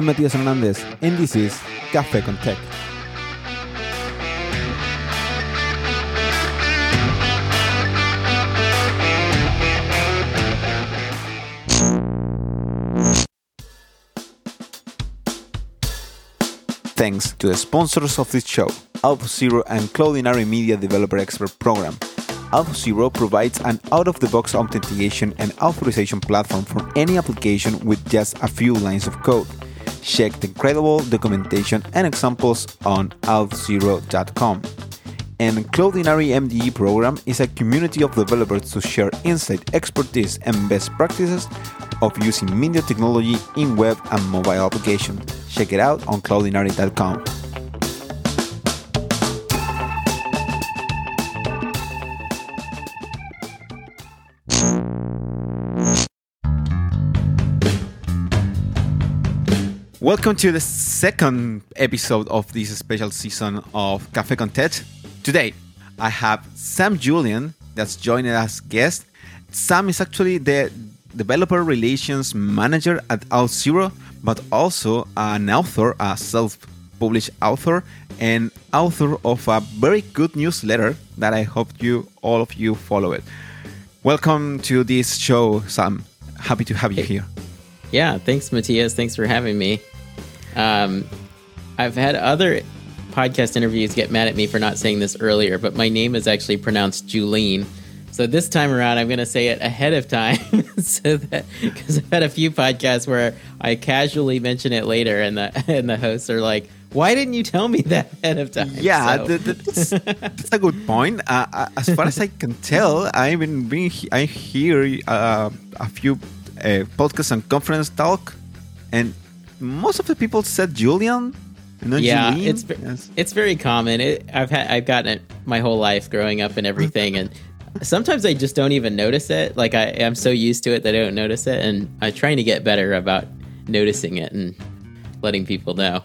I'm Matias Hernandez, and this is Café con Tech. Thanks to the sponsors of this show, Auth0 and Cloudinary Media Developer Expert Program. Auth0 provides an out-of-the-box authentication and authorization platform for any application with just a few lines of code. Check the incredible documentation and examples on auth0.com. And Cloudinary MDE program is a community of developers to share insight, expertise, and best practices of using media technology in web and mobile applications. Check it out on cloudinary.com. Welcome to the second episode of this special season of Café con Tech. Today, I have Sam Julien that's joining us as guest. Sam is actually the developer relations manager at Auth0, but also an author, a self-published author, and author of a very good newsletter that I hope you all of you follow it. Welcome to this show, Sam. Happy to have you here. Yeah, thanks, Matias. Thanks for having me. Um, I've had other podcast interviews get mad at me for not saying this earlier, but my name is actually pronounced Julene. So this time around, I'm going to say it ahead of time, so that because I've had a few podcasts where I casually mention it later, and the and the hosts are like, "Why didn't you tell me that ahead of time?" Yeah, So- th- th- that's, that's a good point. Uh, uh, as far as I can tell, I've been being I hear uh, a few uh, podcasts and conference talk, and most of the people said Julian. Yeah, Julene. it's Yes. it's very common. It, I've had I've gotten it my whole life growing up and everything, and sometimes I just don't even notice it. Like I am so used to it that I don't notice it, and I'm trying to get better about noticing it and letting people know.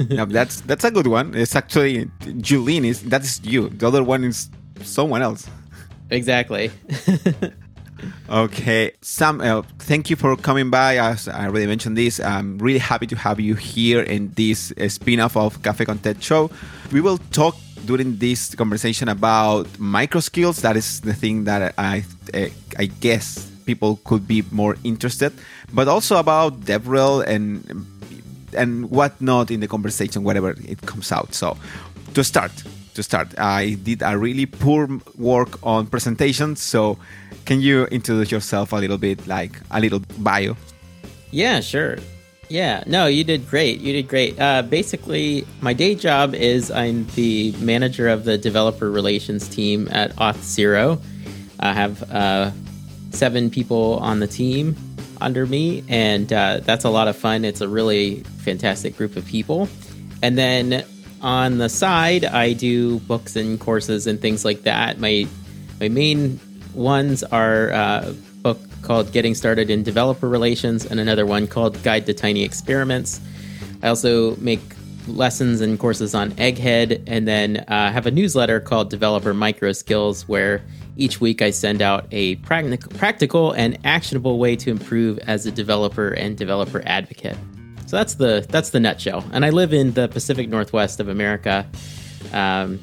Yeah, that's that's a good one. It's actually Julene is that is you. The other one is someone else. exactly. Okay, Sam, uh, thank you for coming by. As I already mentioned this, I'm really happy to have you here in this uh, spin-off of Café con Tech Show. We will talk during this conversation about micro skills. That is the thing that I, uh, I guess people could be more interested, but also about DevRel and and whatnot in the conversation, whatever it comes out. So, to start, to start, I did a really poor work on presentation. So, can you introduce yourself a little bit, like a little bio? Yeah, sure. Yeah, no, you did great. You did great. Uh, basically, my day job is I'm the manager of the developer relations team at Auth0. I have uh, seven people on the team under me, and uh, that's a lot of fun. It's a really fantastic group of people. And then on the side, I do books and courses and things like that. My my main ones are uh, a book called Getting Started in Developer Relations and another one called Guide to Tiny Experiments. I also make lessons and courses on Egghead, and then uh, have a newsletter called Developer Micro Skills, where each week I send out a practic- practical and actionable way to improve as a developer and developer advocate. So that's the that's the nutshell. And I live in the Pacific Northwest of America. Um,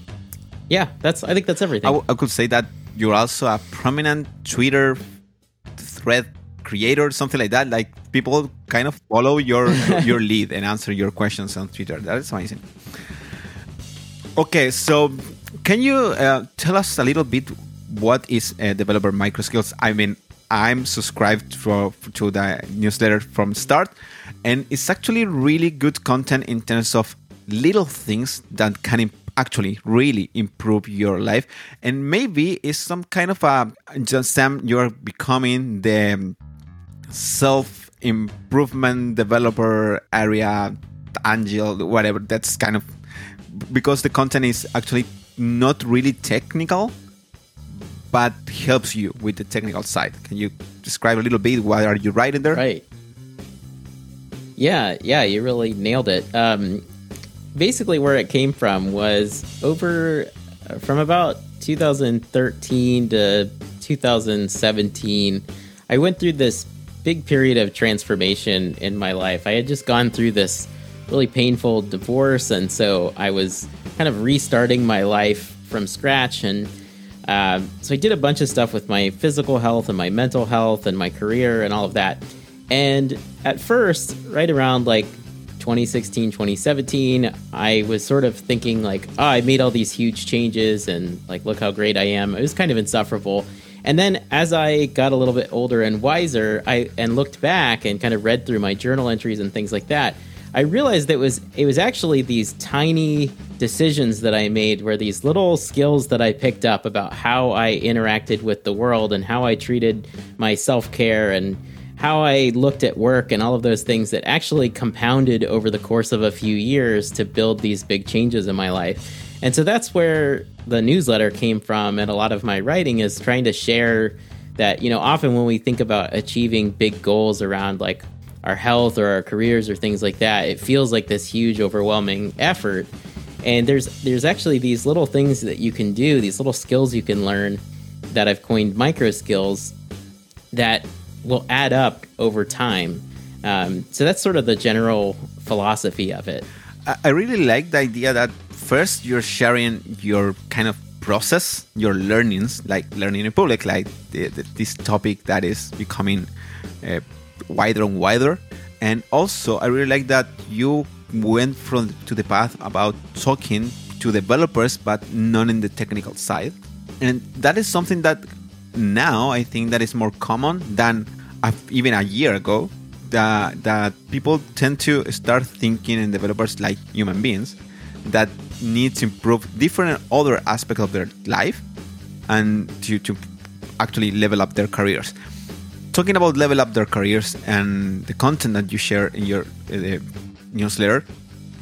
yeah, that's I think that's everything. I, w- I could say that you're also a prominent Twitter thread creator, something like that. Like people kind of follow your your lead and answer your questions on Twitter. That is amazing. Okay, so can you uh, tell us a little bit what is uh, developer micro skills? I mean, I'm subscribed for, to the newsletter from start, and it's actually really good content in terms of little things that can imp- actually really improve your life. And maybe it's some kind of a just Sam, you're becoming the self improvement developer area angel, whatever. That's kind of because the content is actually not really technical but helps you with the technical side. Can you describe a little bit what are you writing there? Right. Yeah, yeah, you really nailed it. Um, basically, where it came from was over uh, from about 2013 to 2017. I went through this big period of transformation in my life. I had just gone through this really painful divorce, and so I was kind of restarting my life from scratch. And uh, so I did a bunch of stuff with my physical health and my mental health and my career and all of that. And at first, right around like 2016, 2017, I was sort of thinking like, oh, I made all these huge changes and like, look how great I am. It was kind of insufferable. And then as I got a little bit older and wiser, I and looked back and kind of read through my journal entries and things like that, I realized that it was it was actually these tiny decisions that I made were these little skills that I picked up about how I interacted with the world and how I treated my self-care and how I looked at work and all of those things that actually compounded over the course of a few years to build these big changes in my life. And so that's where the newsletter came from and a lot of my writing is trying to share that, you know, often when we think about achieving big goals around like our health or our careers or things like that, it feels like this huge overwhelming effort. And there's there's actually these little things that you can do, these little skills you can learn that I've coined micro skills that will add up over time. Um, so that's sort of the general philosophy of it. I really like the idea that first you're sharing your kind of process, your learnings, like learning in public, like the, the, this topic that is becoming uh, wider and wider. And also, I really like that you went from to the path about talking to developers, but not in the technical side. And that is something that now I think that is more common than even a year ago. That that people tend to start thinking in developers like human beings that need to improve different other aspects of their life and to, to actually level up their careers talking about level up their careers and the content that you share in your uh, newsletter,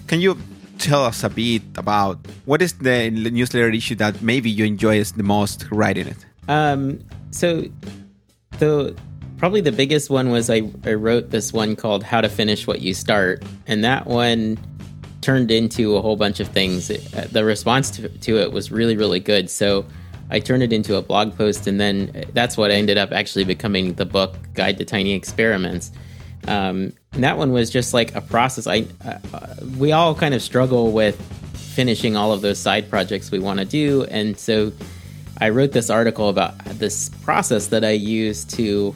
can you tell us a bit about what is the newsletter issue that maybe you enjoy the most writing it? Um, so, the probably the biggest one was I, I wrote this one called "How to Finish What You Start," and that one turned into a whole bunch of things. It, uh, the response to, to it was really really good. So I turned it into a blog post, and then that's what ended up actually becoming the book Guide to Tiny Experiments. Um, and that one was just like a process. I uh, we all kind of struggle with finishing all of those side projects we want to do, and so I wrote this article about this process that I use to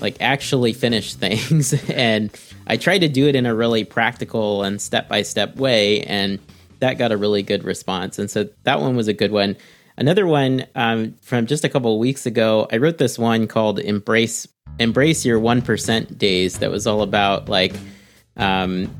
like actually finish things, and I tried to do it in a really practical and step by step way, and that got a really good response. And so that one was a good one. Another one um, from just a couple weeks ago, I wrote this one called "Embrace Embrace Your One Percent Days." That was all about like um,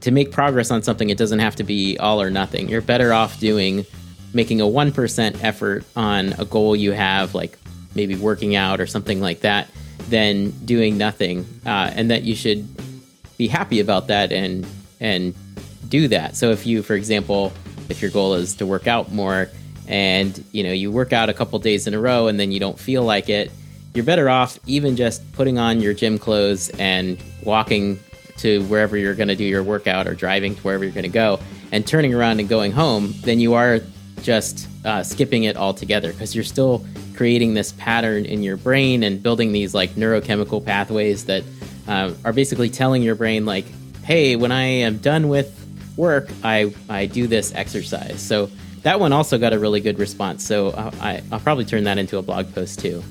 to make progress on something. It doesn't have to be all or nothing. You're better off doing making a one percent effort on a goal you have, like maybe working out or something like that, than doing nothing. Uh, and that you should be happy about that and and do that. So if you, for example, if your goal is to work out more, and you know you work out a couple days in a row and then you don't feel like it you're better off even just putting on your gym clothes and walking to wherever you're going to do your workout or driving to wherever you're going to go and turning around and going home than you are just uh, skipping it altogether because you're still creating this pattern in your brain and building these like neurochemical pathways that uh, are basically telling your brain like hey when i am done with work i i do this exercise so that one also got a really good response. So uh, I, will probably turn that into a blog post too.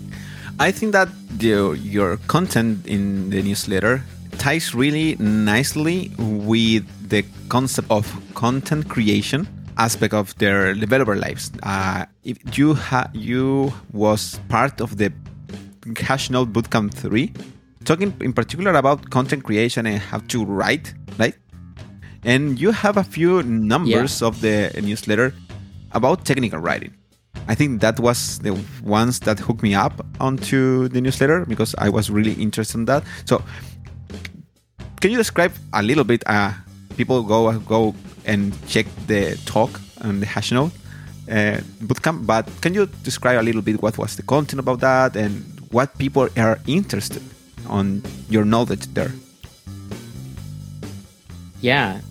I think that the, your content in the newsletter ties really nicely with the concept of content creation aspect of their developer lives. Uh, if you ha- you was part of the Hashnode Bootcamp 3, talking in particular about content creation and how to write, right? And you have a few numbers yeah. of the newsletter about technical writing. I think that was the ones that hooked me up onto the newsletter because I was really interested in that. So, can you describe a little bit? Uh, people go go and check the talk on the Hashnode uh, bootcamp, but can you describe a little bit what was the content about that and what people are interested on your knowledge there? Yeah,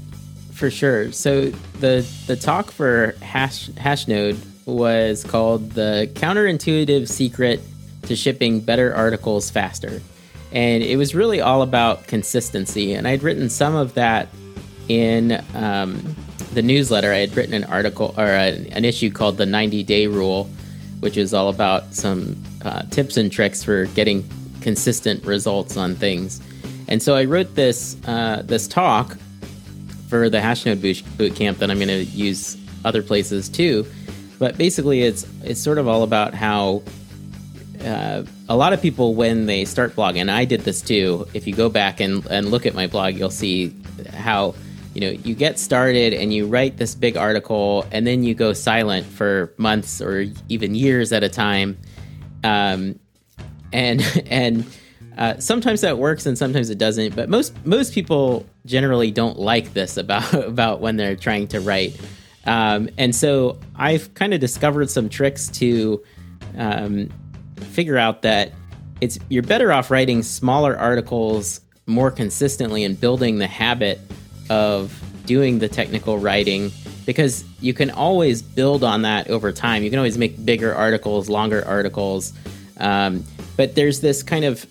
for sure. So the the talk for Hash Hashnode was called the counterintuitive secret to shipping better articles faster. and it was really all about consistency. And I'd written some of that in um, the newsletter. I had written an article or a, an issue called the 90 Day Rule, which is all about some uh, tips and tricks for getting consistent results on things. And so I wrote this uh, this talk for the Hashnode boot camp that I'm going to use other places too. But basically, it's it's sort of all about how uh, a lot of people when they start blogging, I did this too. If you go back and, and look at my blog, you'll see how you know you get started and you write this big article and then you go silent for months or even years at a time, um, and and uh, sometimes that works and sometimes it doesn't. But most most people generally don't like this about about when they're trying to write. Um, and so I've kind of discovered some tricks to um, figure out that it's you're better off writing smaller articles more consistently and building the habit of doing the technical writing because you can always build on that over time. You can always make bigger articles, longer articles. Um, but there's this kind of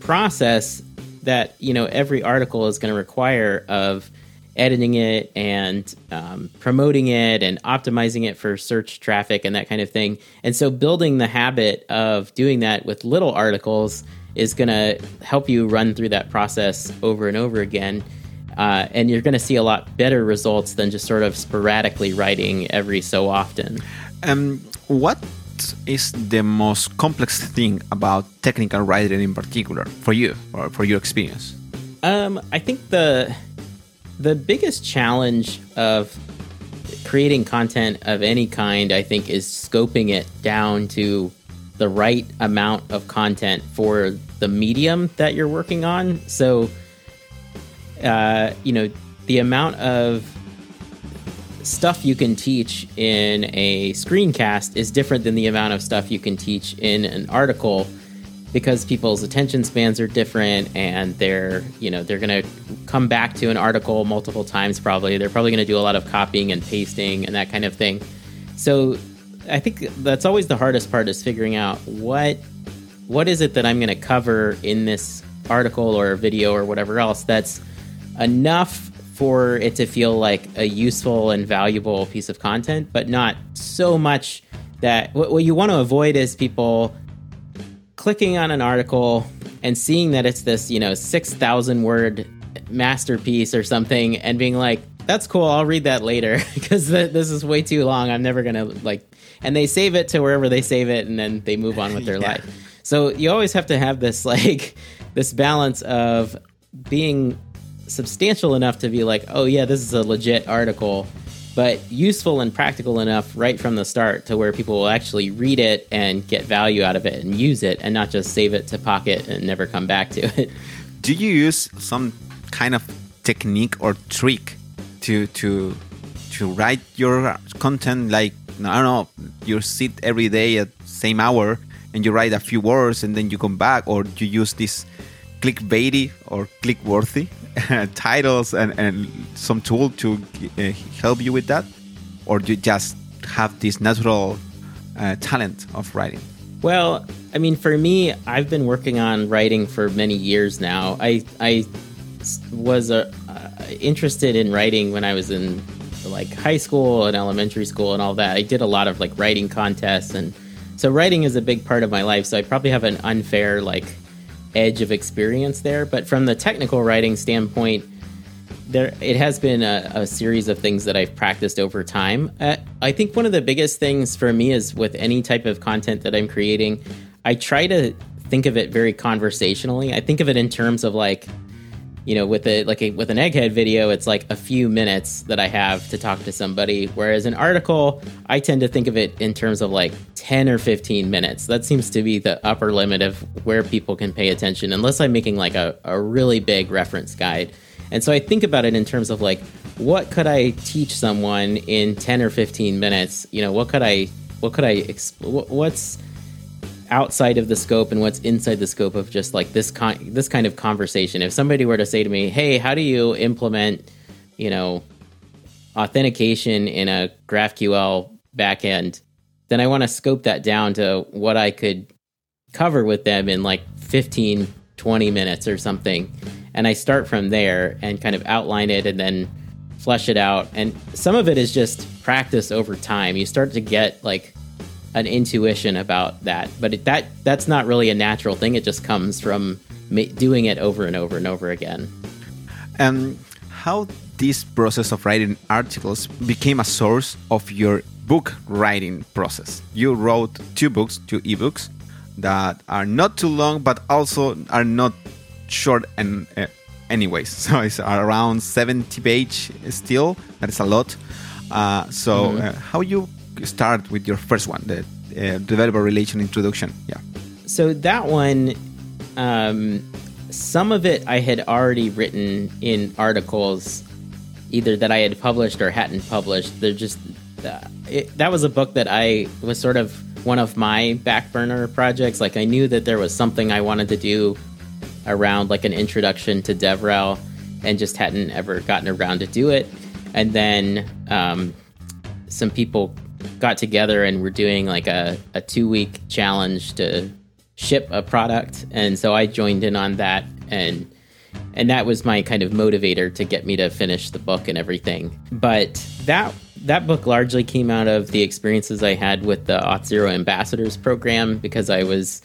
process that you know every article is going to require of editing it and um, promoting it and optimizing it for search traffic and that kind of thing. And so, building the habit of doing that with little articles is going to help you run through that process over and over again. Uh, and you're going to see a lot better results than just sort of sporadically writing every so often. Um, what is the most complex thing about technical writing in particular for you or for your experience? Um, I think the the biggest challenge of creating content of any kind, I think, is scoping it down to the right amount of content for the medium that you're working on. So, uh, you know, the amount of stuff you can teach in a screencast is different than the amount of stuff you can teach in an article because people's attention spans are different and they're you know they're going to come back to an article multiple times probably. They're probably going to do a lot of copying and pasting and that kind of thing. So i think that's always the hardest part is figuring out what what is it that i'm going to cover in this article or video or whatever else that's enough for it to feel like a useful and valuable piece of content but not so much that what, what you want to avoid is people clicking on an article and seeing that it's this, you know, 6,000 word masterpiece or something and being like, that's cool, I'll read that later because th- this is way too long. I'm never going to like, and they save it to wherever they save it and then they move on with their yeah. life. So you always have to have this like, this balance of being substantial enough to be like, oh yeah, this is a legit article but useful and practical enough right from the start to where people will actually read it and get value out of it and use it and not just save it to pocket and never come back to it. Do you use some kind of technique or trick to to to write your content like I don't know, you sit every day at same hour and you write a few words and then you come back or you use this clickbaity or click-worthy titles and, and some tool to uh, help you with that? Or do you just have this natural uh, talent of writing? Well i mean for me i've been working on writing for many years now. I i was uh, interested in writing when i was in like high school and elementary school and all that. I did a lot of like writing contests and so writing is a big part of my life so i probably have an unfair like edge of experience there. But from the technical writing standpoint, there it has been a, a series of things that I've practiced over time. Uh, I think one of the biggest things for me is with any type of content that I'm creating, I try to think of it very conversationally. I think of it in terms of like you know, with a like a, with an egghead video, it's like a few minutes that I have to talk to somebody. Whereas an article, I tend to think of it in terms of like ten or fifteen minutes. That seems to be the upper limit of where people can pay attention, unless I'm making like a, a really big reference guide. And so I think about it in terms of like, what could I teach someone in ten or fifteen minutes? You know, what could I what could I exp- what's outside of the scope and what's inside the scope of just like this kind this kind of conversation. If somebody were to say to me, "Hey, how do you implement, you know, authentication in a GraphQL backend?" Then I want to scope that down to what I could cover with them in like 15 20 minutes or something. And I start from there and kind of outline it and then flesh it out. And some of it is just practice over time. You start to get like an intuition about that, but it, that that's not really a natural thing. It just comes from ma- doing it over and over and over again. And how this process of writing articles became a source of your book writing process. You wrote two books, two ebooks that are not too long, but also are not short and uh, anyways. So it's around 70 page still. That is a lot. Uh, so mm-hmm. uh, how you start with your first one, the uh, developer relation introduction? Yeah. So that one, um, some of it I had already written in articles, either that I had published or hadn't published. They're just uh, it, that was a book that I was sort of one of my back burner projects. Like I knew that there was something I wanted to do around like an introduction to DevRel, and just hadn't ever gotten around to do it. And then um, some people got together and we're doing like a, a two week challenge to ship a product, and so I joined in on that and and that was my kind of motivator to get me to finish the book and everything. But that that book largely came out of the experiences I had with the Auth0 Ambassadors program because I was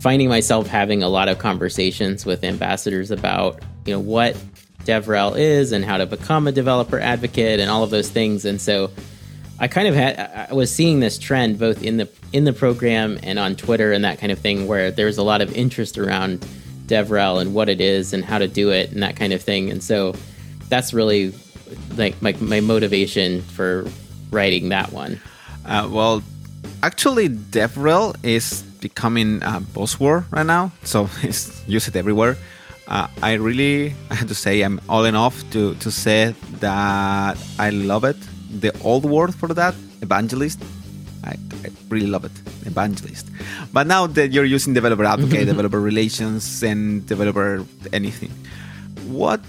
finding myself having a lot of conversations with ambassadors about you know what DevRel is and how to become a developer advocate and all of those things. And so I kind of had I was seeing this trend both in the in the program and on Twitter and that kind of thing where there's a lot of interest around DevRel and what it is and how to do it and that kind of thing. And so that's really like my, my motivation for writing that one. Uh, well, actually, DevRel is becoming a buzzword right now, so it's used everywhere. Uh, I really, I have to say, I'm all off to, to say that I love it. The old word for that, evangelist, I, I, really love it, evangelist. But now that you're using developer advocate, developer relations, and developer anything, what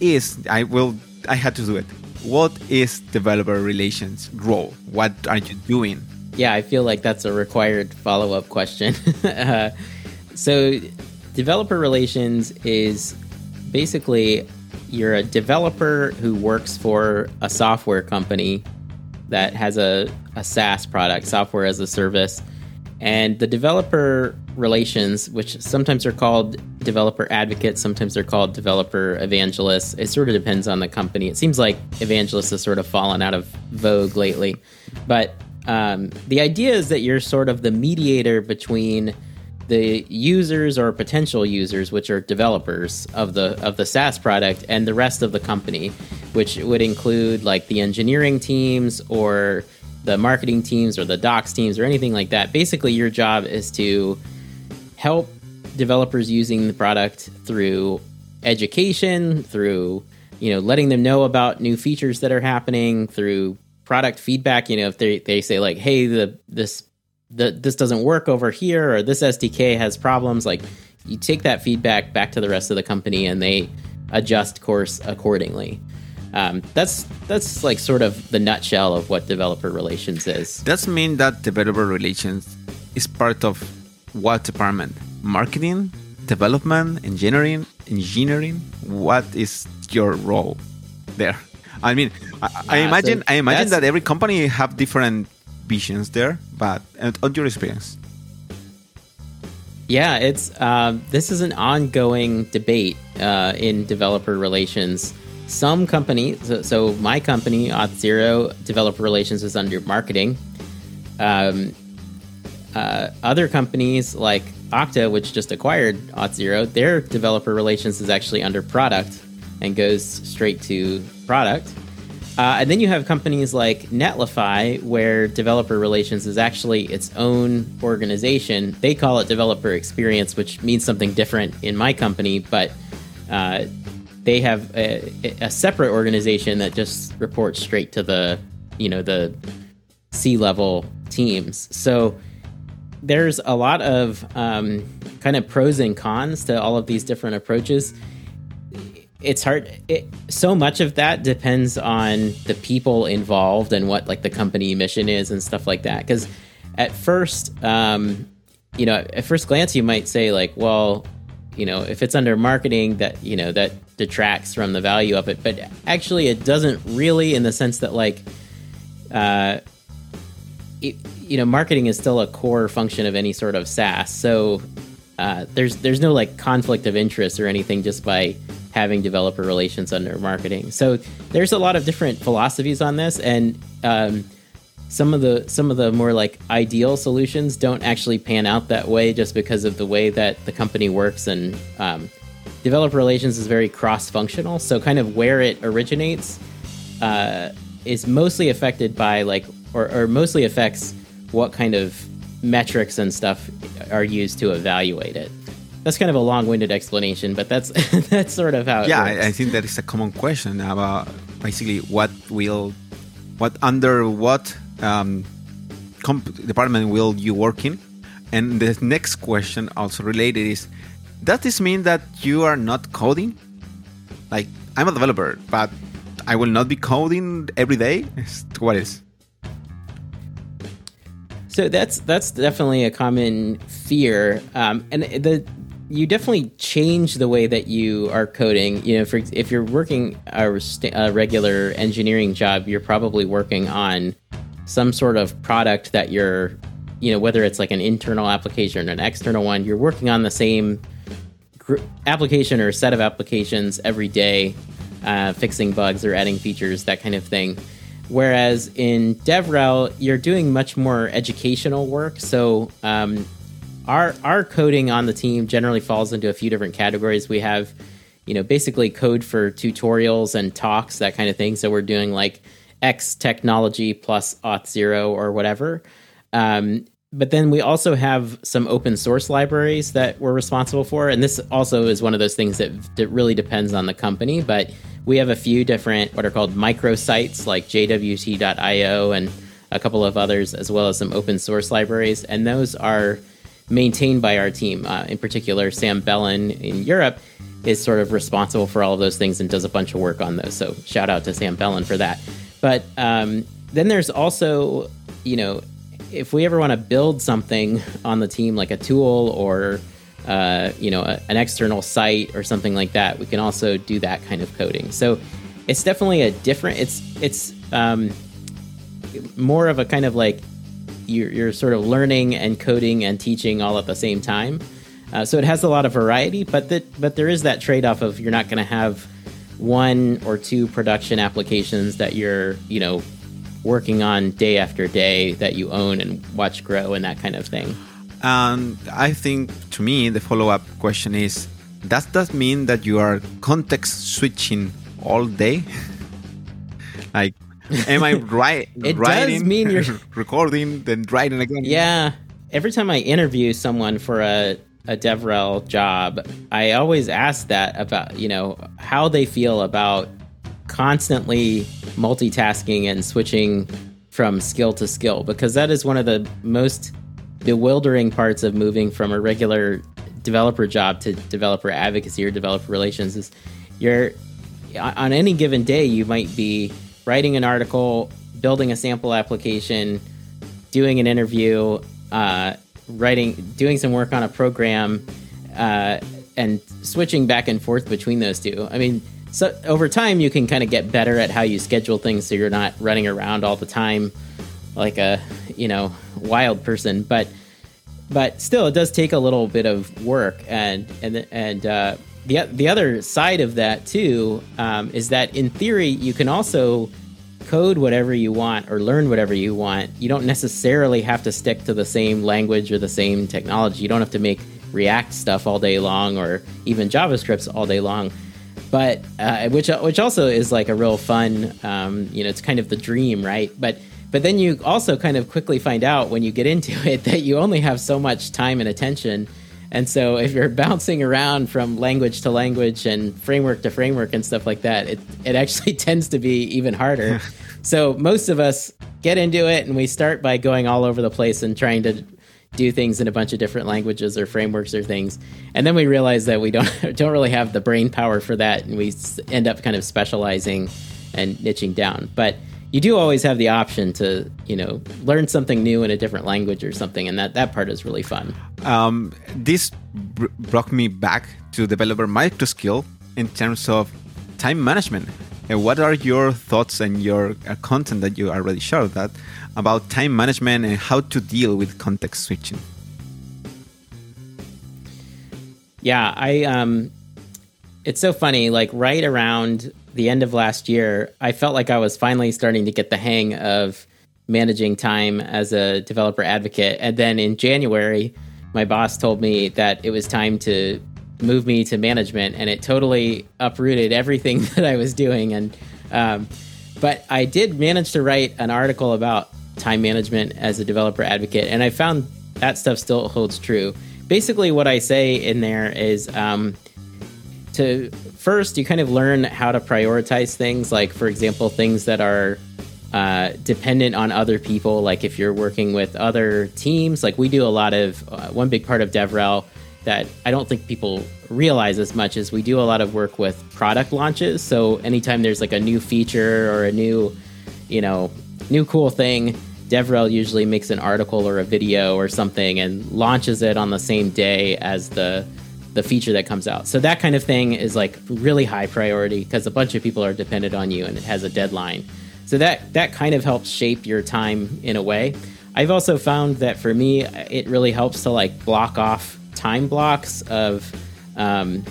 is I will I had to do it. What is developer relations role? What are you doing? Yeah, I feel like that's a required follow up question. uh, so, developer relations is basically you're a developer who works for a software company that has a, a SaaS product, software as a service. And the developer relations, which sometimes are called developer advocates, sometimes they're called developer evangelists. It sort of depends on the company. It seems like evangelists has sort of fallen out of vogue lately. But um, the idea is that you're sort of the mediator between the users or potential users, which are developers of the of the SaaS product, and the rest of the company, which would include like the engineering teams or the marketing teams or the docs teams or anything like that. Basically, your job is to help developers using the product through education, through you know letting them know about new features that are happening, through product feedback. You know, if they they say like, hey, the this the, this doesn't work over here or this SDK has problems, like you take that feedback back to the rest of the company and they adjust course accordingly. Um, that's that's like sort of the nutshell of what developer relations is. Does mean that developer relations is part of what department? Marketing, development, engineering, engineering. What is your role there? I mean, I, I uh, imagine so I imagine that every company have different visions there, but and on your experience. Yeah, it's uh, this is an ongoing debate uh, in developer relations some companies, so, so, my company, Auth0, developer relations is under marketing. Um, uh, other companies like Okta, which just acquired Auth0, their developer relations is actually under product and goes straight to product. Uh, and then you have companies like Netlify, where developer relations is actually its own organization. They call it developer experience, which means something different in my company, but uh, they have a, a, separate organization that just reports straight to the you know the C level teams. So there's a lot of um, kind of pros and cons to all of these different approaches. It's hard. It, so much of that depends on the people involved and what like the company mission is and stuff like that. Because at first, um, you know, at first glance, you might say like, well, you know, if it's under marketing, that you know that detracts from the value of it. But actually, it doesn't really, in the sense that like, uh, it, you know, marketing is still a core function of any sort of SaaS. So uh, there's there's no like conflict of interest or anything just by having developer relations under marketing. So there's a lot of different philosophies on this, and um, some of the some of the more like ideal solutions don't actually pan out that way just because of the way that the company works and um, developer relations is very cross functional. So kind of where it originates uh, is mostly affected by like or, or mostly affects what kind of metrics and stuff are used to evaluate it that's kind of a long-winded explanation, but that's that's sort of how. yeah, I, I, think that is a common question about basically what will, what under what um, comp- department will you work in, and the next question also related is, does this mean that you are not coding? Like I'm a developer, but I will not be coding every day. What is? So that's that's definitely a common fear, um, and the you definitely change the way that you are coding. You know, for if you're working a, a, regular engineering job, you're probably working on some sort of product that you're, you know, whether it's like an internal application or an external one, you're working on the same gr- application or set of applications every day, uh, fixing bugs or adding features, that kind of thing. Whereas in DevRel, you're doing much more educational work. So um, our our coding on the team generally falls into a few different categories. We have, you know, basically code for tutorials and talks, that kind of thing. So we're doing like X technology plus auth zero or whatever. Um, but then we also have some open source libraries that we're responsible for, and this also is one of those things that that really depends on the company. But we have a few different what are called microsites like JWT.io and a couple of others, as well as some open source libraries, and those are maintained by our team. Uh, in particular, Sam Bellen in Europe is sort of responsible for all of those things and does a bunch of work on those. So shout out to Sam Bellen for that. But um, then there's also, you know, if we ever want to build something on the team, like a tool or uh, you know a, an external site or something like that, we can also do that kind of coding. So it's definitely a different. It's it's um, more of a kind of like you're, you're sort of learning and coding and teaching all at the same time. Uh, so it has a lot of variety, but that but there is that trade off of you're not going to have one or two production applications that you're you know working on day after day that you own and watch grow and that kind of thing. And I think to me the follow up question is does that mean that you are context switching all day? like Am I right? it writing, does mean you're recording, then writing again. Yeah. Every time I interview someone for a a DevRel job, I always ask that about you know how they feel about constantly multitasking and switching from skill to skill because that is one of the most bewildering parts of moving from a regular developer job to developer advocacy or developer relations is you're on any given day you might be writing an article, building a sample application, doing an interview, uh, writing, doing some work on a program, uh, and switching back and forth between those two. I mean, so over time you can kind of get better at how you schedule things, so you're not running around all the time like a you know wild person. But but still, it does take a little bit of work, and and and uh, the the other side of that too um, is that in theory you can also code whatever you want or learn whatever you want. You don't necessarily have to stick to the same language or the same technology. You don't have to make React stuff all day long or even JavaScripts all day long. But uh, which which also is like a real fun, um, you know, it's kind of the dream, right? But but then you also kind of quickly find out when you get into it that you only have so much time and attention and so if you're bouncing around from language to language and framework to framework and stuff like that, it, it actually tends to be even harder. so most of us get into it and we start by going all over the place and trying to do things in a bunch of different languages or frameworks or things. And then we realize that we don't don't really have the brain power for that and we end up kind of specializing and niching down. But you do always have the option to you know learn something new in a different language or something, and that that part is really fun. Um, this br- brought me back to developer micro skill in terms of time management. And what are your thoughts and your uh, content that you already shared that about time management and how to deal with context switching? Yeah, I um, it's so funny. Like right around the end of last year, I felt like I was finally starting to get the hang of managing time as a developer advocate. And then in January, my boss told me that it was time to move me to management, and it totally uprooted everything that I was doing. And um, but I did manage to write an article about time management as a developer advocate, and I found that stuff still holds true. Basically, what I say in there is um, to first you kind of learn how to prioritize things, like for example, things that are uh, dependent on other people. Like if you're working with other teams, like we do a lot of uh, one big part of DevRel that I don't think people realize as much as we do a lot of work with product launches. So anytime there's like a new feature or a new, you know, new cool thing, DevRel usually makes an article or a video or something and launches it on the same day as the the feature that comes out. So that kind of thing is like really high priority because a bunch of people are dependent on you and it has a deadline. So that that kind of helps shape your time in a way. I've also found that for me, it really helps to like block off time blocks of. Um,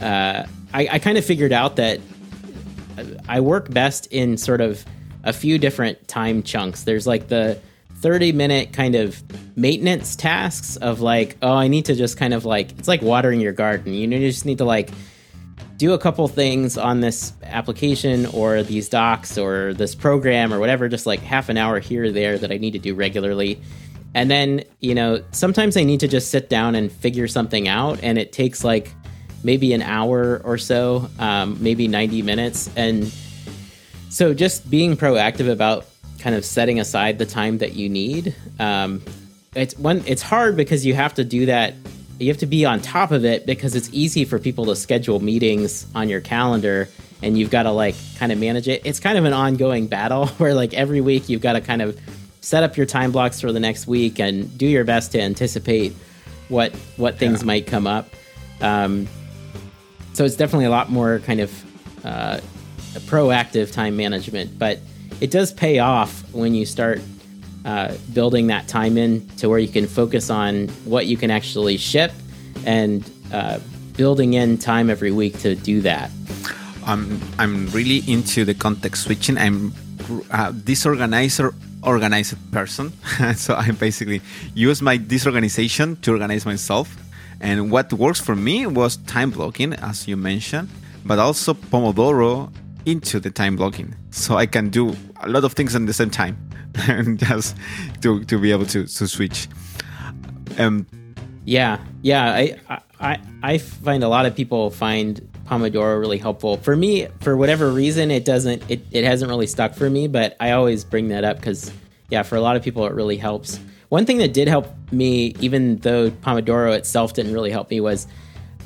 uh, I, I kind of figured out that I work best in sort of a few different time chunks. There's like the 30 minute kind of maintenance tasks of like, oh, I need to just kind of like, it's like watering your garden. You know, you just need to like do a couple things on this application or these docs or this program or whatever, just like half an hour here or there that I need to do regularly. And then, you know, sometimes I need to just sit down and figure something out, and it takes like maybe an hour or so, um, maybe 90 minutes. And so just being proactive about kind of setting aside the time that you need. Um, it's one. It's hard because you have to do that. You have to be on top of it because it's easy for people to schedule meetings on your calendar, and you've got to like kind of manage it. It's kind of an ongoing battle where like every week you've got to kind of set up your time blocks for the next week and do your best to anticipate what what things yeah. might come up. Um, so it's definitely a lot more kind of uh, proactive time management, but it does pay off when you start uh, building that time in to where you can focus on what you can actually ship and uh, building in time every week to do that. I'm I'm really into the context switching. I'm uh, disorganizer organized person. so I basically use my disorganization to organize myself. And what works for me was time blocking, as you mentioned, but also Pomodoro into the time blocking. So I can do a lot of things at the same time and just to, to be able to, to switch. Um, yeah, yeah. I, I I find a lot of people find Pomodoro really helpful. For me, for whatever reason, it doesn't it, it hasn't really stuck for me, but I always bring that up because yeah, for a lot of people it really helps. One thing that did help me, even though Pomodoro itself didn't really help me, was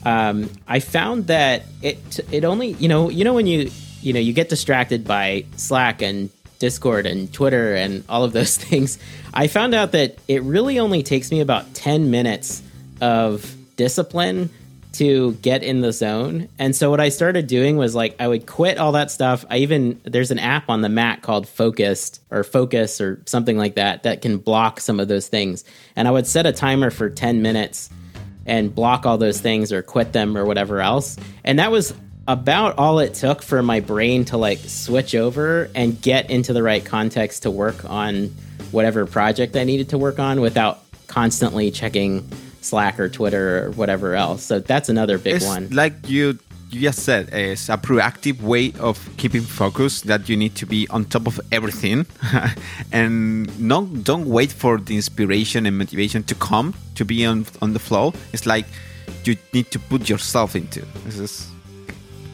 um, I found that it it only you know you know when you you know you get distracted by Slack and Discord and Twitter and all of those things. I found out that it really only takes me about 10 minutes of discipline to get in the zone. And so what I started doing was like I would quit all that stuff. I even there's an app on the Mac called Focused or Focus or something like that that can block some of those things. And I would set a timer for 10 minutes and block all those things or quit them or whatever else. And that was about all it took for my brain to like switch over and get into the right context to work on whatever project I needed to work on without constantly checking Slack or Twitter or whatever else. So that's another big it's one. Like you you just said, it's a proactive way of keeping focus that you need to be on top of everything and not don't wait for the inspiration and motivation to come to be on on the flow. It's like you need to put yourself into. This is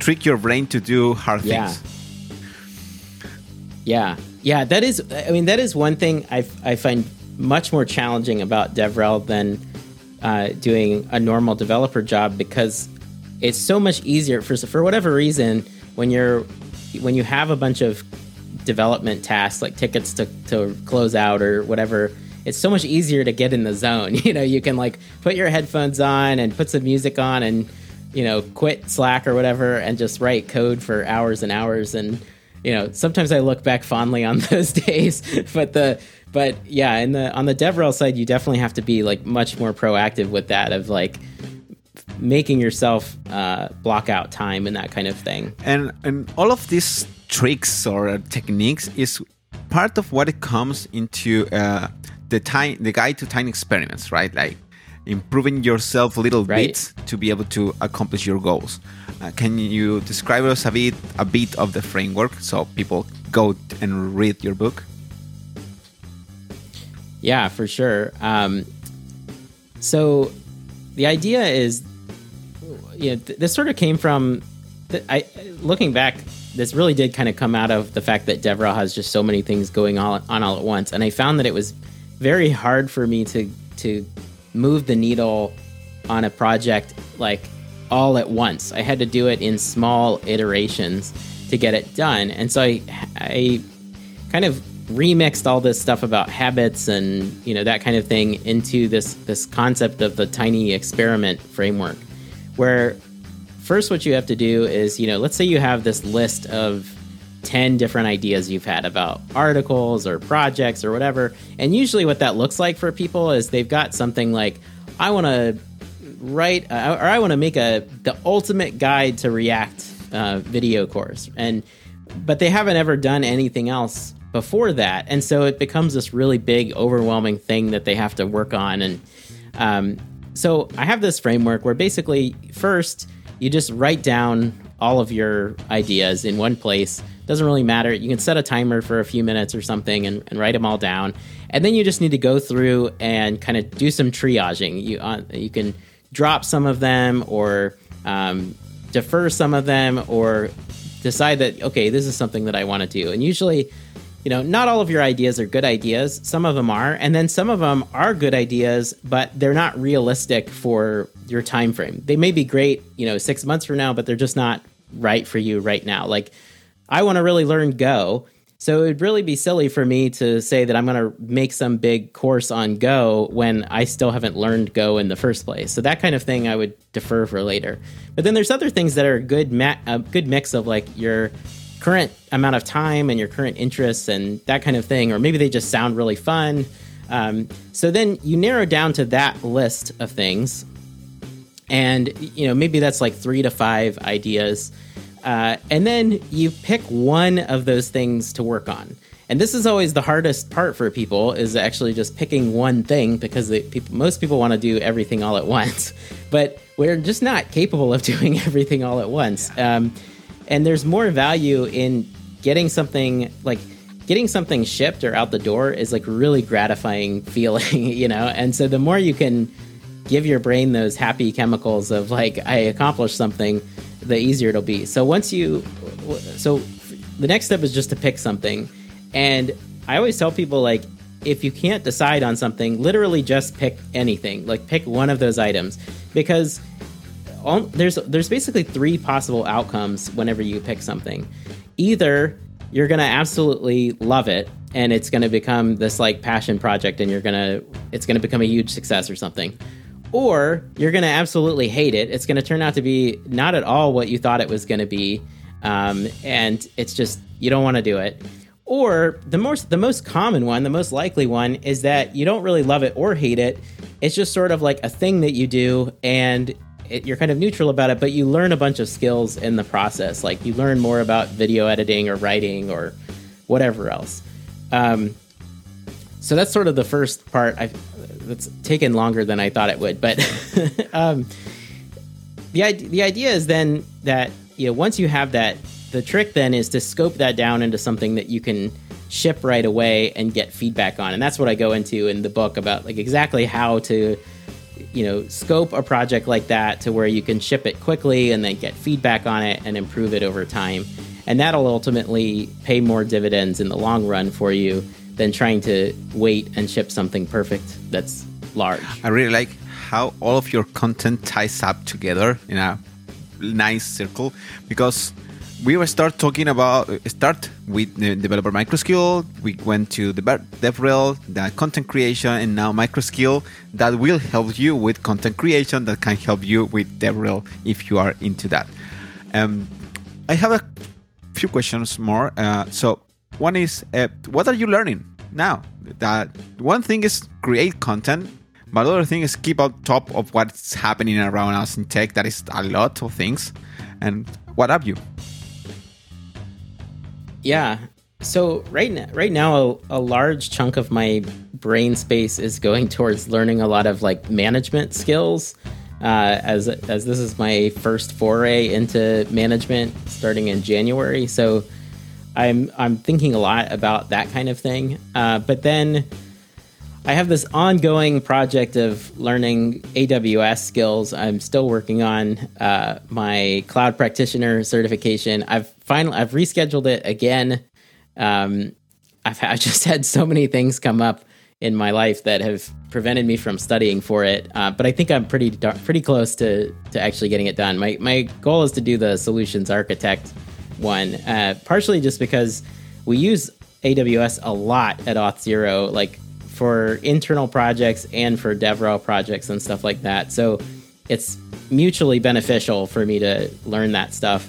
trick your brain to do hard yeah. things. Yeah. Yeah, that is I mean that is one thing I I find much more challenging about DevRel than uh, doing a normal developer job because it's so much easier for for whatever reason when you're when you have a bunch of development tasks like tickets to, to close out or whatever it's so much easier to get in the zone you know you can like put your headphones on and put some music on and you know quit slack or whatever and just write code for hours and hours and you know sometimes i look back fondly on those days but the but yeah in the on the devrel side you definitely have to be like much more proactive with that of like making yourself uh, block out time and that kind of thing. And and all of these tricks or techniques is part of what it comes into uh, the time the guide to tiny experiments, right? Like improving yourself a little right. bits to be able to accomplish your goals. Uh, can you describe us a bit a bit of the framework so people go and read your book? Yeah, for sure. Um, so the idea is you know, th- this sort of came from. Th- I looking back, this really did kind of come out of the fact that DevRel has just so many things going on, on all at once, and I found that it was very hard for me to to move the needle on a project like all at once. I had to do it in small iterations to get it done, and so I I kind of remixed all this stuff about habits and you know that kind of thing into this this concept of the tiny experiment framework where first what you have to do is, you know, let's say you have this list of 10 different ideas you've had about articles or projects or whatever. And usually what that looks like for people is they've got something like, I want to write uh, or I want to make a the ultimate guide to React uh, video course. And but they haven't ever done anything else before that. And so it becomes this really big, overwhelming thing that they have to work on. And um, so I have this framework where basically, first, you just write down all of your ideas in one place. Doesn't really matter. You can set a timer for a few minutes or something and, and write them all down. And then you just need to go through and kind of do some triaging. You uh, you can drop some of them or um, defer some of them or decide that okay, this is something that I want to do. And usually you know, not all of your ideas are good ideas. Some of them are, and then some of them are good ideas, but they're not realistic for your time frame. They may be great, you know, six months from now, but they're just not right for you right now. Like, I want to really learn Go, so it would really be silly for me to say that I'm going to make some big course on Go when I still haven't learned Go in the first place. So that kind of thing I would defer for later. But then there's other things that are good, ma- a good mix of like your current amount of time and your current interests and that kind of thing, or maybe they just sound really fun. Um, so then you narrow down to that list of things, and you know maybe that's like three to five ideas, uh, and then you pick one of those things to work on. And this is always the hardest part for people is actually just picking one thing because they, people, most people want to do everything all at once, but we're just not capable of doing everything all at once. Um, and there's more value in getting something like getting something shipped or out the door is like really gratifying feeling, you know? And so the more you can give your brain those happy chemicals of like I accomplished something, the easier it'll be. So once you so the next step is just to pick something. And I always tell people like if you can't decide on something, literally just pick anything. Like pick one of those items because all, there's there's basically three possible outcomes whenever you pick something. Either you're gonna absolutely love it and it's gonna become this like passion project and you're gonna it's gonna become a huge success or something. Or you're gonna absolutely hate it. It's gonna turn out to be not at all what you thought it was gonna be, um, and it's just you don't want to do it. Or the most the most common one, the most likely one is that you don't really love it or hate it. It's just sort of like a thing that you do and it, you're kind of neutral about it, but you learn a bunch of skills in the process. Like you learn more about video editing or writing or whatever else. Um, so that's sort of the first part. I've, that's taken longer than I thought it would, but um, the the idea is then that you know once you have that, the trick then is to scope that down into something that you can ship right away and get feedback on, and that's what I go into in the book about like exactly how to you know scope a project like that to where you can ship it quickly and then get feedback on it and improve it over time and that'll ultimately pay more dividends in the long run for you than trying to wait and ship something perfect that's large i really like how all of your content ties up together in a nice circle because we will start talking about start with the developer microskill. We went to the DevRel, the content creation, and now microskill that will help you with content creation. That can help you with DevRel if you are into that. Um, I have a few questions more. Uh, so one is, uh, what are you learning now? That one thing is create content, but other thing is keep on top of what's happening around us in tech. That is a lot of things. And what have you? Yeah. So right now, right now, a, a, large chunk of my brain space is going towards learning a lot of like management skills. Uh, as as this is my first foray into management, starting in January, so I'm I'm thinking a lot about that kind of thing. Uh, but then I have this ongoing project of learning AWS skills. I'm still working on uh, my cloud practitioner certification. I've finally I've rescheduled it again. Um, I've, I've just had so many things come up in my life that have prevented me from studying for it. Uh, but I think I'm pretty pretty close to to actually getting it done. My my goal is to do the solutions architect one, uh, partially just because we use AWS a lot at Auth0. Like for internal projects and for DevRel projects and stuff like that. So it's mutually beneficial for me to learn that stuff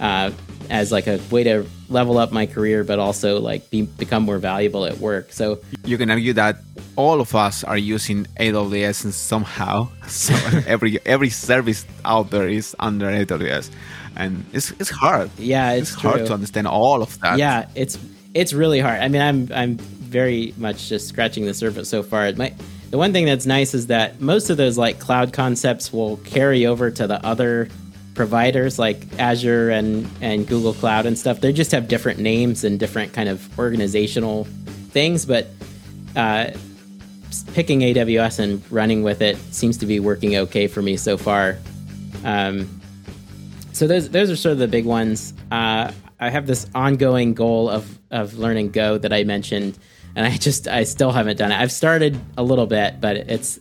uh, as like a way to level up my career, but also like be, become more valuable at work. So you can argue that all of us are using AWS somehow. So every every service out there is under AWS, and it's it's hard. Yeah, it's, it's hard to understand all of that. Yeah, it's it's really hard. I mean, I'm I'm very much just scratching the surface so far. The one thing that's nice is that most of those like cloud concepts will carry over to the other providers like Azure and, and Google Cloud and stuff. They just have different names and different kind of organizational things, but uh, picking AWS and running with it seems to be working okay for me so far. Um, so those those are sort of the big ones. Uh, I have this ongoing goal of of learning Go that I mentioned and I just I still haven't done it. I've started a little bit, but it's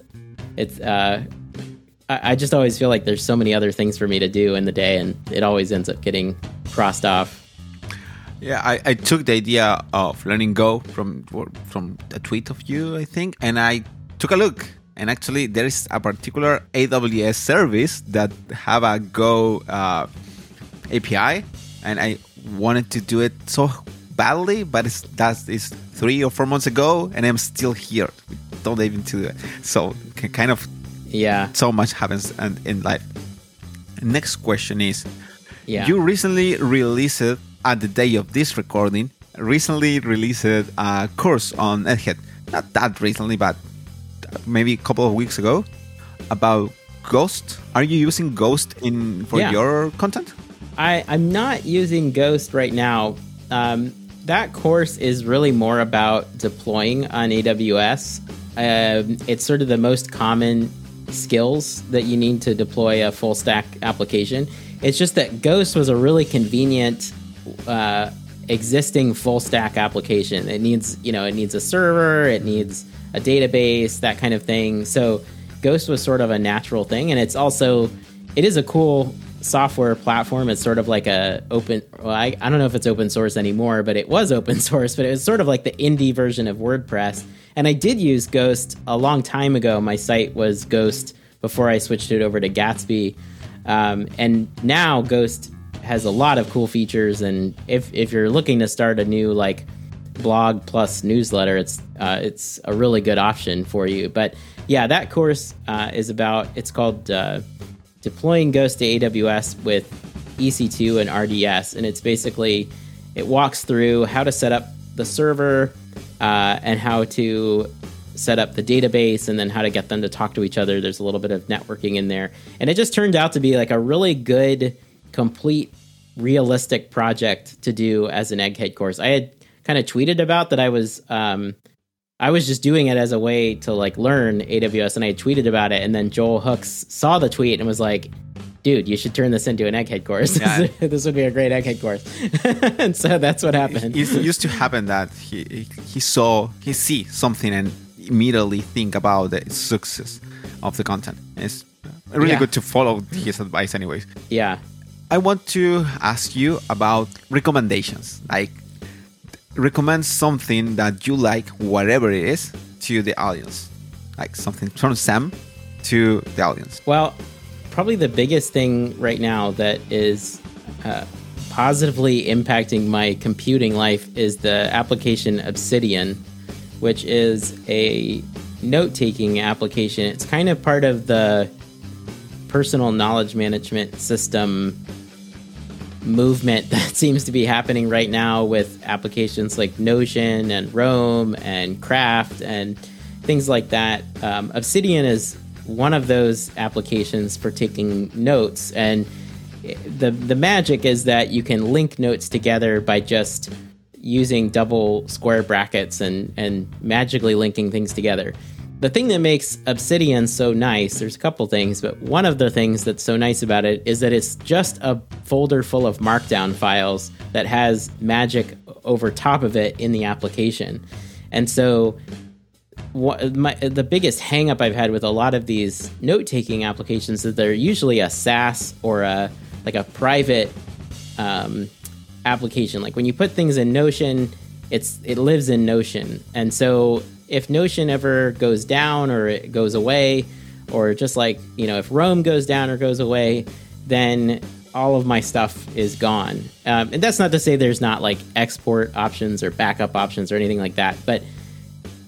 it's uh, I, I just always feel like there's so many other things for me to do in the day, and it always ends up getting crossed off. Yeah, I, I took the idea of learning Go from from a tweet of you, I think, and I took a look. And actually, there is a particular AWS service that have a Go uh, API, and I wanted to do it so badly, but it's that's it's three or four months ago, and I'm still here. Don't even do it. So kind of yeah. So much happens in, in life. Next question is, yeah. you recently released at the day of this recording. Recently released a course on egghead Not that recently, but maybe a couple of weeks ago about Ghost. Are you using Ghost in for yeah. your content? I, I'm not using Ghost right now. Um, that course is really more about deploying on AWS. Um, it's sort of the most common skills that you need to deploy a full stack application. It's just that Ghost was a really convenient uh, existing full stack application. It needs, you know, it needs a server, it needs a database, that kind of thing. So Ghost was sort of a natural thing, and it's also it is a cool software platform. It's sort of like a open. Well, I, I don't know if it's open source anymore, but it was open source. But it was sort of like the indie version of WordPress. And I did use Ghost a long time ago. My site was Ghost before I switched it over to Gatsby. Um, and now Ghost has a lot of cool features. And if if you're looking to start a new like blog plus newsletter, it's uh, it's a really good option for you. But yeah, that course uh, is about. It's called. Uh, deploying Ghost to AWS with EC2 and RDS. And it's basically, it walks through how to set up the server uh, and how to set up the database and then how to get them to talk to each other. There's a little bit of networking in there. And it just turned out to be like a really good, complete, realistic project to do as an egghead course. I had kind of tweeted about that I was um, I was just doing it as a way to like learn AWS, and I tweeted about it, and then Joel Hooks saw the tweet and was like, "Dude, you should turn this into an egghead course. Yeah. this would be a great egghead course." and so that's what happened. It, it used to happen that he he saw he see something and immediately think about the success of the content. It's really yeah. good to follow his advice, anyways. Yeah. I want to ask you about recommendations. Like, recommend something that you like, whatever it is, to the audience. Like something from Sam to the audience. Well, probably the biggest thing right now that is uh, positively impacting my computing life is the application Obsidian, which is a note taking application. It's kind of part of the personal knowledge management system movement that seems to be happening right now with applications like Notion and Roam and Craft and things like that. Um, Obsidian is one of those applications for taking notes, and the the magic is that you can link notes together by just using double square brackets and and magically linking things together the thing that makes Obsidian so nice, there's a couple things, but one of the things that's so nice about it is that it's just a folder full of markdown files that has magic over top of it in the application. And so what, my, the biggest hangup I've had with a lot of these note-taking applications is that they're usually a SaaS or a like a private um, application. Like when you put things in Notion, it's it lives in Notion, and so if Notion ever goes down or it goes away, or just like, you know, if Roam goes down or goes away, then all of my stuff is gone. Um, and that's not to say there's not like export options or backup options or anything like that, but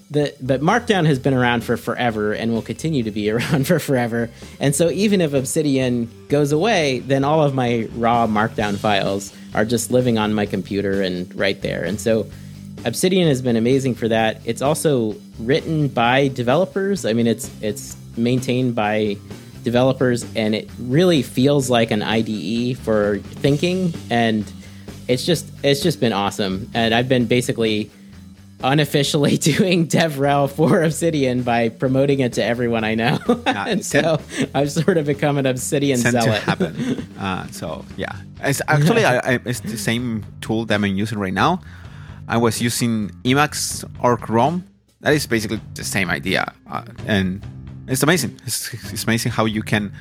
the but Markdown has been around for forever and will continue to be around for forever. And so even if Obsidian goes away, then all of my raw Markdown files are just living on my computer and right there. And so Obsidian has been amazing for that. It's also written by developers. I mean, it's it's maintained by developers, and it really feels like an IDE for thinking. And it's just it's just been awesome. And I've been basically unofficially doing DevRel for Obsidian by promoting it to everyone I know. and so I've sort of become an Obsidian tend zealot. to happen. uh, so yeah, it's actually I, I, it's the same tool that I'm using right now. I was using Emacs Org Roam. That is basically the same idea, uh, and it's amazing. It's, it's, amazing how you can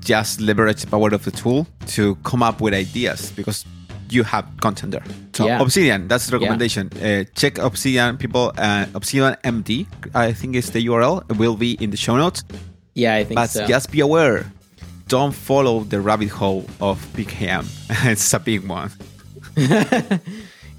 just leverage the power of the tool to come up with ideas because you have content there. So yeah. Obsidian, that's the recommendation. Yeah. Uh, check Obsidian, people. Uh, Obsidian MD, I think is the URL. It will be in the show notes. Yeah, I think but so. just be aware. Don't follow the rabbit hole of PKM. it's a big one.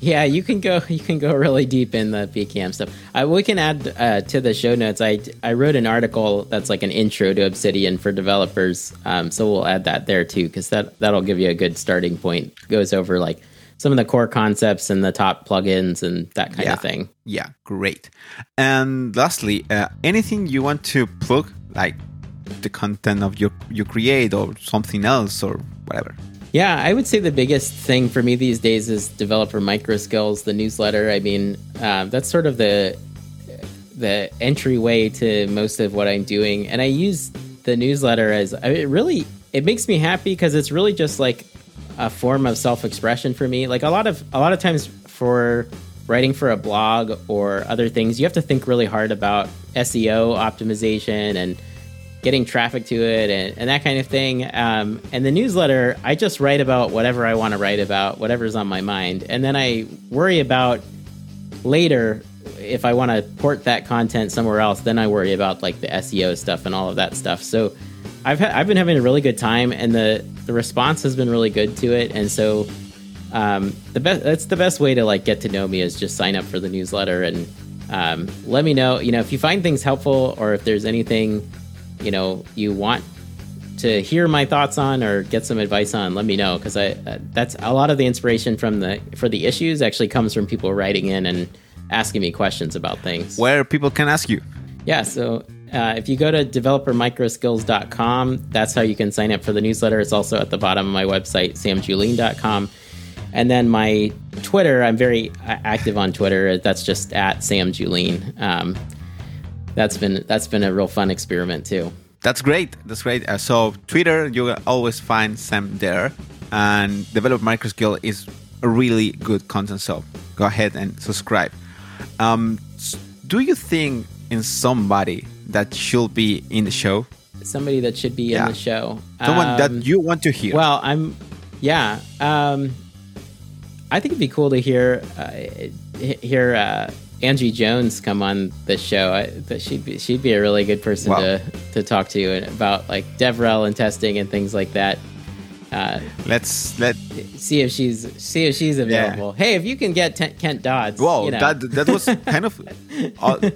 Yeah, you can go. You can go really deep in the PKM stuff. Uh, we can add uh, to the show notes. I I wrote an article that's like an intro to Obsidian for developers. Um, so we'll add that there too, because that that'll give you a good starting point. Goes over like some of the core concepts and the top plugins and that kind yeah. of thing. Yeah, great. And lastly, uh, anything you want to plug, like the content of your you create or something else or whatever. Yeah, I would say the biggest thing for me these days is developer micro skills, the newsletter. I mean, uh, that's sort of the the entryway to most of what I'm doing, and I use the newsletter as I mean, it really it makes me happy because it's really just like a form of self expression for me. Like a lot of a lot of times for writing for a blog or other things, you have to think really hard about SEO optimization and getting traffic to it and, and that kind of thing. Um, and the newsletter, I just write about whatever I want to write about, whatever's on my mind. And then I worry about later if I want to port that content somewhere else, then I worry about like the SEO stuff and all of that stuff. So I've ha- I've been having a really good time, and the the response has been really good to it. And so um, the best that's the best way to like get to know me is just sign up for the newsletter and um, let me know. You know, if you find things helpful or if there's anything you know you want to hear my thoughts on or get some advice on, let me know because I uh, that's a lot of the inspiration from the for the issues actually comes from people writing in and asking me questions about things. Where people can ask you. Yeah, so uh, if you go to developermicroskills.com, that's how you can sign up for the newsletter. It's also at the bottom of my website, samjulien.com. And then my Twitter, I'm very active on Twitter. That's just at samjuleen. Um, that's been that's been a real fun experiment too. That's great. That's great. Uh, so Twitter, you will always find Sam there, and Develop Microskill is a really good content. So go ahead and subscribe. Um, do you think in somebody that should be in the show? Somebody that should be yeah. in the show. Someone um, that you want to hear. Well, I'm Yeah. Um, I think it'd be cool to hear uh, hear uh, Angie Jones come on the show. I, that she'd be she'd be a really good person wow. to to talk to about like DevRel and testing and things like that. Uh, let's let see if she's see if she's available. Yeah. Hey, if you can get T- Kent Dodds. Well, you know. that that was kind of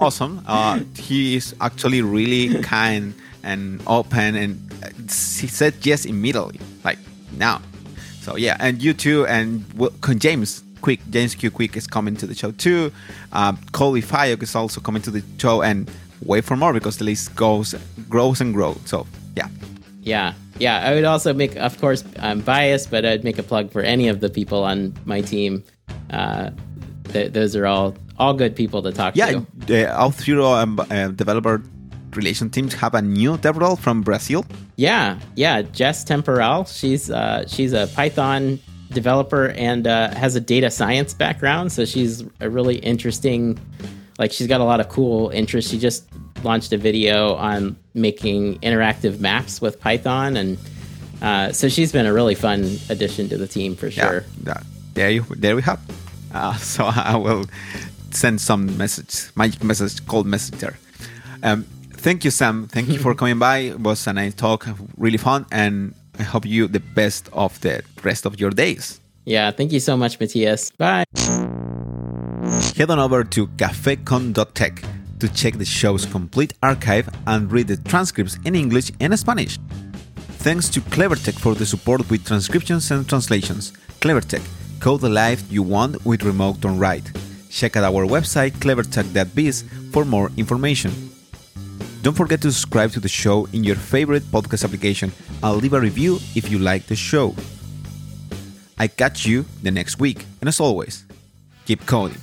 awesome. Uh, he is actually really kind and open, and he said yes immediately, like now. So yeah, and you too, and James Quick, James Q Quick is coming to the show too. Um, Colby Fayock is also coming to the show, and wait for more because the list goes grows and grows. So yeah, yeah, yeah. I would also make, of course, I'm biased, but I'd make a plug for any of the people on my team. Uh, th- those are all all good people to talk yeah, to. Yeah, uh, Auth0 um, uh, developer relation teams have a new DevRel from Brazil. Yeah, yeah, Jess Temporal. She's uh, she's a Python developer and uh, has a data science background, so she's a really interesting. Like she's got a lot of cool interests. She just launched a video on making interactive maps with Python, and uh, so she's been a really fun addition to the team for sure. Yeah, there you there we have. Uh, so I will send some message, my message called messenger. Um, thank you, Sam. Thank you for coming by. It was a nice talk, really fun, and I hope you the best of the rest of your days. Yeah, thank you so much, Matias. Bye. Head on over to cafecon.tech to check the show's complete archive and read the transcripts in English and Spanish. Thanks to Clevertech for the support with transcriptions and translations. Clevertech, code the life you want with remote on write. Check out our website clevertech.biz for more information. Don't forget to subscribe to the show in your favorite podcast application and leave a review if you like the show. I catch you the next week, and as always, keep coding.